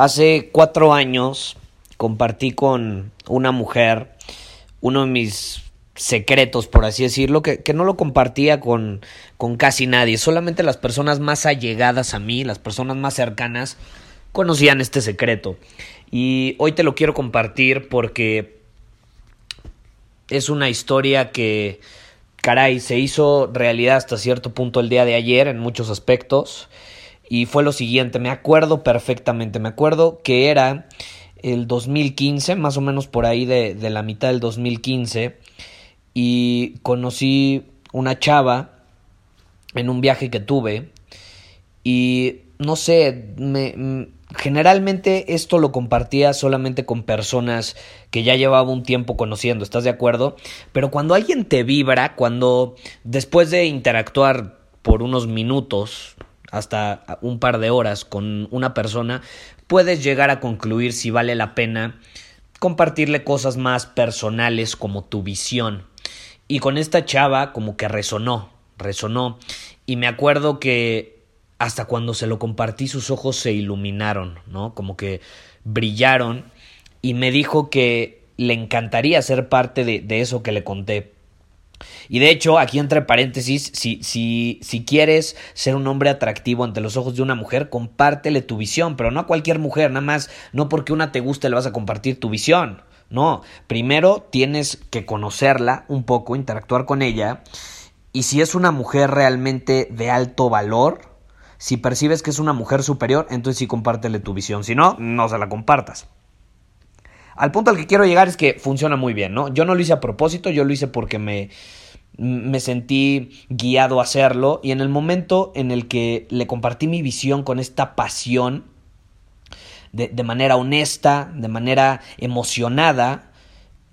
Hace cuatro años compartí con una mujer uno de mis secretos, por así decirlo, que, no lo compartía con, con casi nadie. Solamente las personas más allegadas a mí, las personas más cercanas, conocían este secreto. Y hoy te lo quiero compartir porque es una historia que, caray, se hizo realidad hasta cierto punto el día de ayer en muchos aspectos. Y fue lo siguiente, me acuerdo perfectamente, me acuerdo que era el 2015, más o menos por ahí de, de la mitad del 2015, y conocí una chava en un viaje que tuve y no sé, me, generalmente esto lo compartía solamente con personas que ya llevaba un tiempo conociendo, ¿estás de acuerdo? Pero cuando alguien te vibra, cuando después de interactuar por unos minutos, hasta un par de horas con una persona, puedes llegar a concluir si vale la pena compartirle cosas más personales como tu visión. Y con esta chava como que resonó, resonó. Y me acuerdo que hasta cuando se lo compartí sus ojos se iluminaron, ¿no? Como que brillaron y me dijo que le encantaría ser parte de, de eso que le conté. Y de hecho, aquí entre paréntesis, si, si, si quieres ser un hombre atractivo ante los ojos de una mujer, compártele tu visión, pero no a cualquier mujer, nada más, no porque una te guste le vas a compartir tu visión. No, primero tienes que conocerla un poco, interactuar con ella, y si es una mujer realmente de alto valor, si percibes que es una mujer superior, entonces sí compártele tu visión, si no, no se la compartas. Al punto al que quiero llegar es que funciona muy bien, ¿no? Yo no lo hice a propósito, yo lo hice porque me, me sentí guiado a hacerlo y en el momento en el que le compartí mi visión con esta pasión, de, de manera honesta, de manera emocionada,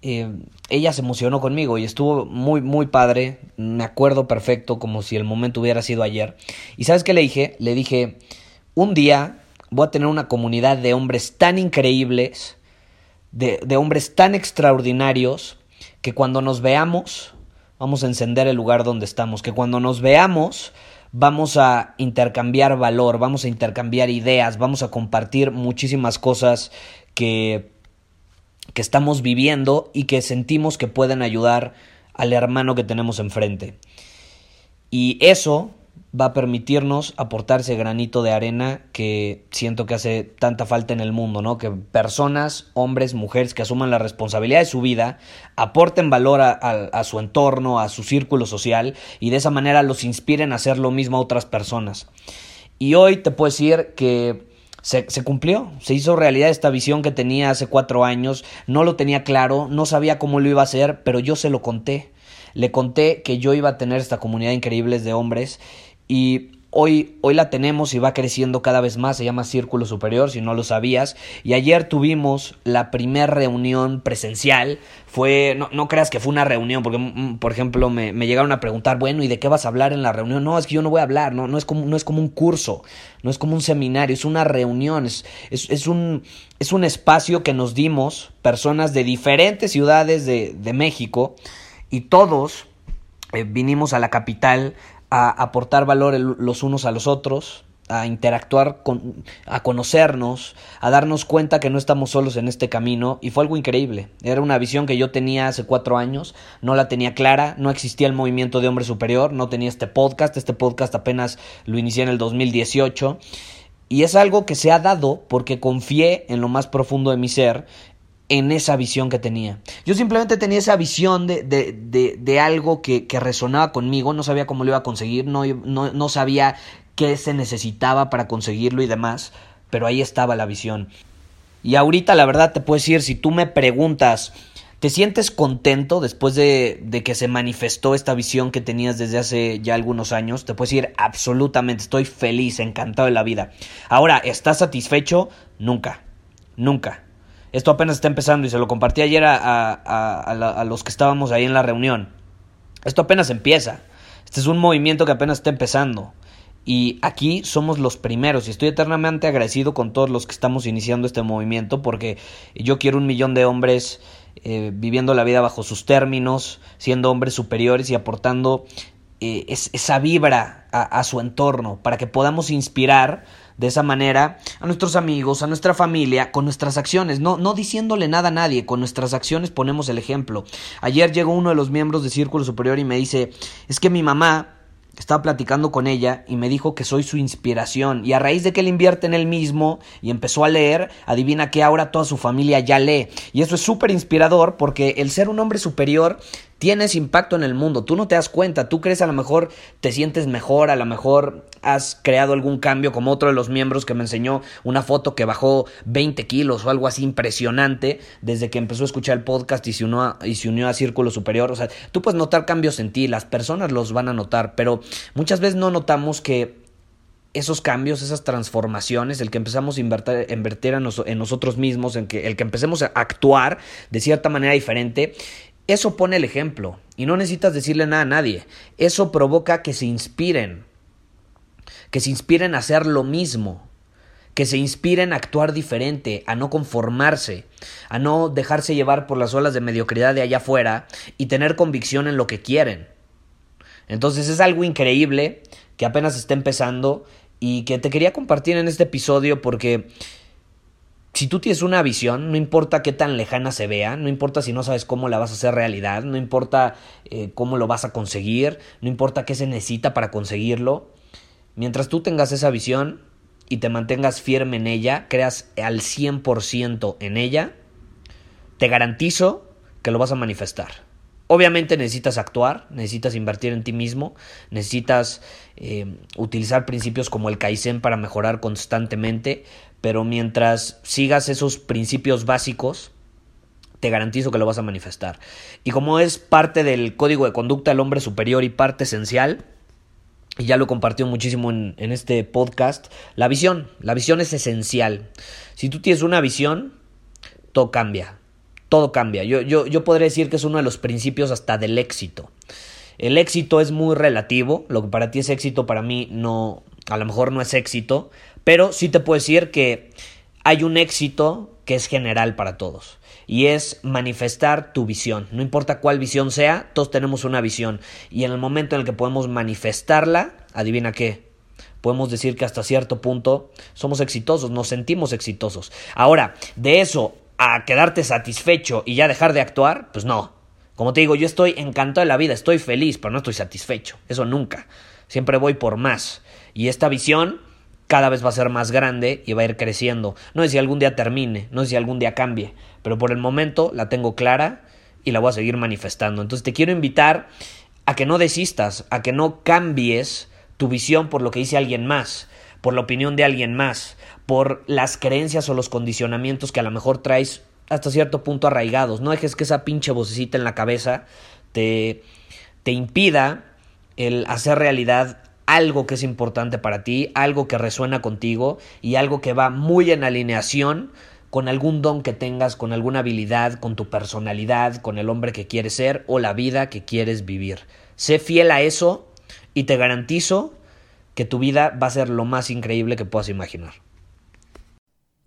eh, ella se emocionó conmigo y estuvo muy, muy padre. Me acuerdo perfecto, como si el momento hubiera sido ayer. ¿Y sabes qué le dije? Le dije, un día voy a tener una comunidad de hombres tan increíbles de, hombres tan extraordinarios que cuando nos veamos vamos a encender el lugar donde estamos, que cuando nos veamos vamos a intercambiar valor, vamos a intercambiar ideas, vamos a compartir muchísimas cosas que, que estamos viviendo y que sentimos que pueden ayudar al hermano que tenemos enfrente. Y eso va a permitirnos aportar ese granito de arena que siento que hace tanta falta en el mundo, ¿no? Que personas, hombres, mujeres que asuman la responsabilidad de su vida, aporten valor a, su entorno, a su círculo social y de esa manera los inspiren a hacer lo mismo a otras personas. Y hoy te puedo decir que se, se, cumplió, se hizo realidad esta visión que tenía hace cuatro años, no lo tenía claro, no sabía cómo lo iba a hacer, pero yo se lo conté. Le conté que yo iba a tener esta comunidad increíble de hombres y hoy, hoy la tenemos y va creciendo cada vez más, se llama Círculo Superior, si no lo sabías, y ayer tuvimos la primera reunión presencial, fue, no, no, creas que fue una reunión, porque, mm, por ejemplo, me, me, llegaron a preguntar, bueno, ¿y de qué vas a hablar en la reunión? No, es que yo no voy a hablar, no, no, es, como, no es como un curso, no es como un seminario, es una reunión, es, es, es un, es un espacio que nos dimos personas de diferentes ciudades de, de México, y todos eh, vinimos a la capital a aportar valor los unos a los otros, a interactuar, con, a conocernos, a darnos cuenta que no estamos solos en este camino y fue algo increíble. Era una visión que yo tenía hace cuatro años, no la tenía clara, no existía el movimiento de hombre superior, no tenía este podcast, este podcast apenas lo inicié en el 2018 Y es algo que se ha dado porque confié en lo más profundo de mi ser, en esa visión que tenía. Yo simplemente tenía esa visión de, de, de, algo que, que, resonaba conmigo, no sabía cómo lo iba a conseguir, no, no, no sabía qué se necesitaba para conseguirlo y demás, pero ahí estaba la visión. Y ahorita la verdad te puedo decir, si tú me preguntas, ¿te sientes contento después de, de, que se manifestó esta visión que tenías desde hace ya algunos años? Te puedo decir, absolutamente, estoy feliz, encantado de la vida. Ahora, ¿estás satisfecho? Nunca, nunca. Esto apenas está empezando y se lo compartí ayer a, a, a, los que estábamos ahí en la reunión. Esto apenas empieza. Este es un movimiento que apenas está empezando. Y aquí somos los primeros y estoy eternamente agradecido con todos los que estamos iniciando este movimiento porque yo quiero un millón de hombres eh, viviendo la vida bajo sus términos, siendo hombres superiores y aportando eh, esa vibra a su entorno para que podamos inspirar de esa manera a nuestros amigos, a nuestra familia, con nuestras acciones, no, no diciéndole nada a nadie, con nuestras acciones ponemos el ejemplo. Ayer llegó uno de los miembros de Círculo Superior y me dice, es que mi mamá estaba platicando con ella y me dijo que soy su inspiración. Y a raíz de que él invierte en él mismo y empezó a leer, adivina que ahora toda su familia ya lee. Y eso es súper inspirador porque el ser un hombre superior tienes impacto en el mundo. Tú no te das cuenta, tú crees a lo mejor te sientes mejor, a lo mejor has creado algún cambio como otro de los miembros que me enseñó una foto que bajó 20 kilos o algo así impresionante desde que empezó a escuchar el podcast y se unió a, y se unió a Círculo Superior. O sea, tú puedes notar cambios en ti, las personas los van a notar, pero muchas veces no notamos que esos cambios, esas transformaciones, el que empezamos a invertir, invertir en, nosotros mismos, en que, el que empecemos a actuar de cierta manera diferente, eso pone el ejemplo y no necesitas decirle nada a nadie. Eso provoca que se inspiren, que se inspiren a hacer lo mismo, que se inspiren a actuar diferente, a no conformarse, a no dejarse llevar por las olas de mediocridad de allá afuera y tener convicción en lo que quieren. Entonces es algo increíble que apenas está empezando y que te quería compartir en este episodio porque si tú tienes una visión, no importa qué tan lejana se vea, no importa si no sabes cómo la vas a hacer realidad, no importa eh, cómo lo vas a conseguir, no importa qué se necesita para conseguirlo, mientras tú tengas esa visión y te mantengas firme en ella, creas al 100% en ella, te garantizo que lo vas a manifestar. Obviamente necesitas actuar, necesitas invertir en ti mismo, necesitas eh, utilizar principios como el Kaizen para mejorar constantemente, pero mientras sigas esos principios básicos, te garantizo que lo vas a manifestar. Y como es parte del código de conducta del hombre superior y parte esencial, y ya lo compartió muchísimo en, en este podcast, la visión, la visión es esencial. Si tú tienes una visión, todo cambia, todo cambia. Yo, yo, yo podría decir que es uno de los principios hasta del éxito. El éxito es muy relativo, lo que para ti es éxito, para mí no, a lo mejor no es éxito, pero sí te puedo decir que hay un éxito que es general para todos y es manifestar tu visión. No importa cuál visión sea, todos tenemos una visión y en el momento en el que podemos manifestarla, adivina qué, podemos decir que hasta cierto punto somos exitosos, nos sentimos exitosos. Ahora, de eso a quedarte satisfecho y ya dejar de actuar, pues no. Como te digo, yo estoy encantado de la vida, estoy feliz, pero no estoy satisfecho. Eso nunca. Siempre voy por más. Y esta visión cada vez va a ser más grande y va a ir creciendo. No sé si algún día termine, no sé si algún día cambie, pero por el momento la tengo clara y la voy a seguir manifestando. Entonces te quiero invitar a que no desistas, a que no cambies tu visión por lo que dice alguien más, por la opinión de alguien más, por las creencias o los condicionamientos que a lo mejor traes hasta cierto punto arraigados. No dejes que esa pinche vocecita en la cabeza te, te impida el hacer realidad algo que es importante para ti, algo que resuena contigo y algo que va muy en alineación con algún don que tengas, con alguna habilidad, con tu personalidad, con el hombre que quieres ser o la vida que quieres vivir. Sé fiel a eso y te garantizo que tu vida va a ser lo más increíble que puedas imaginar.